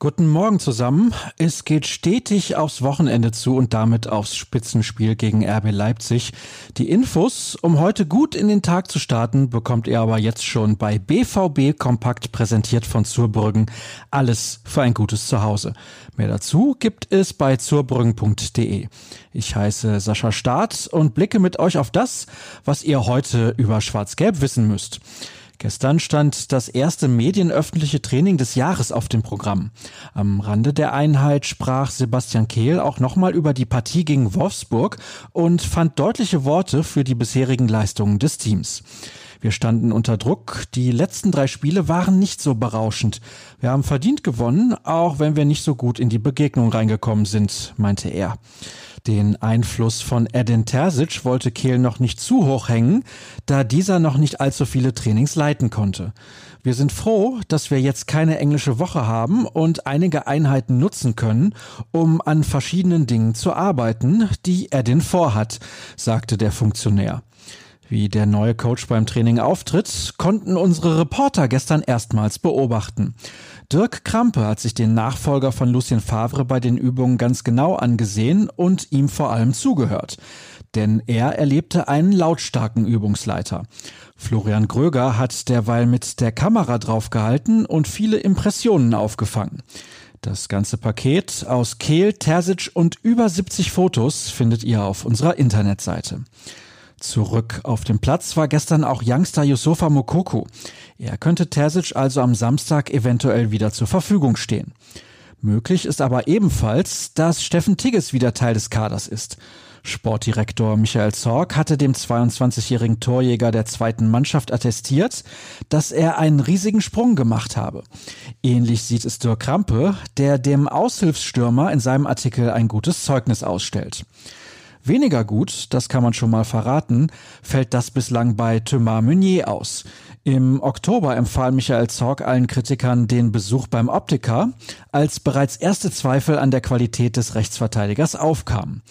Guten Morgen zusammen. Es geht stetig aufs Wochenende zu und damit aufs Spitzenspiel gegen RB Leipzig. Die Infos, um heute gut in den Tag zu starten, bekommt ihr aber jetzt schon bei BVB Kompakt präsentiert von Zurbrüggen. Alles für ein gutes Zuhause. Mehr dazu gibt es bei zurbrüggen.de. Ich heiße Sascha Staat und blicke mit euch auf das, was ihr heute über Schwarz-Gelb wissen müsst. Gestern stand das erste medienöffentliche Training des Jahres auf dem Programm. Am Rande der Einheit sprach Sebastian Kehl auch nochmal über die Partie gegen Wolfsburg und fand deutliche Worte für die bisherigen Leistungen des Teams. Wir standen unter Druck. Die letzten drei Spiele waren nicht so berauschend. Wir haben verdient gewonnen, auch wenn wir nicht so gut in die Begegnung reingekommen sind, meinte er. Den Einfluss von Edin Terzic wollte Kehl noch nicht zu hoch hängen, da dieser noch nicht allzu viele Trainings leiten konnte. Wir sind froh, dass wir jetzt keine englische Woche haben und einige Einheiten nutzen können, um an verschiedenen Dingen zu arbeiten, die Edin vorhat, sagte der Funktionär. Wie der neue Coach beim Training auftritt, konnten unsere Reporter gestern erstmals beobachten. Dirk Krampe hat sich den Nachfolger von Lucien Favre bei den Übungen ganz genau angesehen und ihm vor allem zugehört. Denn er erlebte einen lautstarken Übungsleiter. Florian Gröger hat derweil mit der Kamera draufgehalten und viele Impressionen aufgefangen. Das ganze Paket aus Kehl, Terzic und über 70 Fotos findet ihr auf unserer Internetseite. Zurück auf dem Platz war gestern auch Youngster Yusufa Mokoko. Er könnte Terzic also am Samstag eventuell wieder zur Verfügung stehen. Möglich ist aber ebenfalls, dass Steffen Tigges wieder Teil des Kaders ist. Sportdirektor Michael Zorg hatte dem 22-jährigen Torjäger der zweiten Mannschaft attestiert, dass er einen riesigen Sprung gemacht habe. Ähnlich sieht es Dirk Krampe, der dem Aushilfsstürmer in seinem Artikel ein gutes Zeugnis ausstellt. Weniger gut, das kann man schon mal verraten, fällt das bislang bei Thomas Meunier aus. Im Oktober empfahl Michael Zorg allen Kritikern den Besuch beim Optiker, als bereits erste Zweifel an der Qualität des Rechtsverteidigers aufkamen.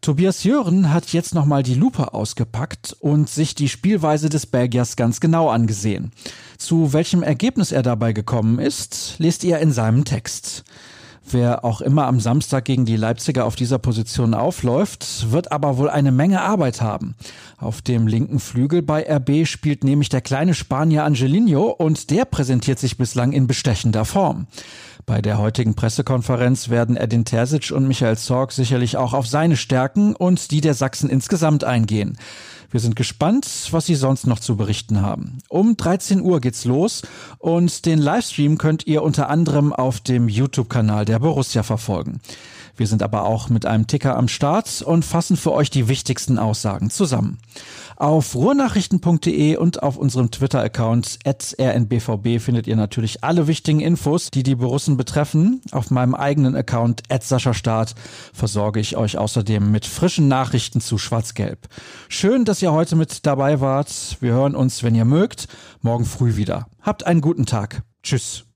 Tobias Jören hat jetzt nochmal die Lupe ausgepackt und sich die Spielweise des Belgiers ganz genau angesehen. Zu welchem Ergebnis er dabei gekommen ist, lest ihr in seinem Text. Wer auch immer am Samstag gegen die Leipziger auf dieser Position aufläuft, wird aber wohl eine Menge Arbeit haben. Auf dem linken Flügel bei RB spielt nämlich der kleine Spanier Angelino und der präsentiert sich bislang in bestechender Form. Bei der heutigen Pressekonferenz werden Edin Terzic und Michael Zorg sicherlich auch auf seine Stärken und die der Sachsen insgesamt eingehen. Wir sind gespannt, was Sie sonst noch zu berichten haben. Um 13 Uhr geht's los und den Livestream könnt ihr unter anderem auf dem YouTube-Kanal der Borussia verfolgen. Wir sind aber auch mit einem Ticker am Start und fassen für euch die wichtigsten Aussagen zusammen. Auf ruhrnachrichten.de und auf unserem Twitter-Account rnbvb findet ihr natürlich alle wichtigen Infos, die die Borussen betreffen. Auf meinem eigenen Account Start versorge ich euch außerdem mit frischen Nachrichten zu Schwarz-Gelb. Schön, dass ihr heute mit dabei wart. Wir hören uns, wenn ihr mögt, morgen früh wieder. Habt einen guten Tag. Tschüss.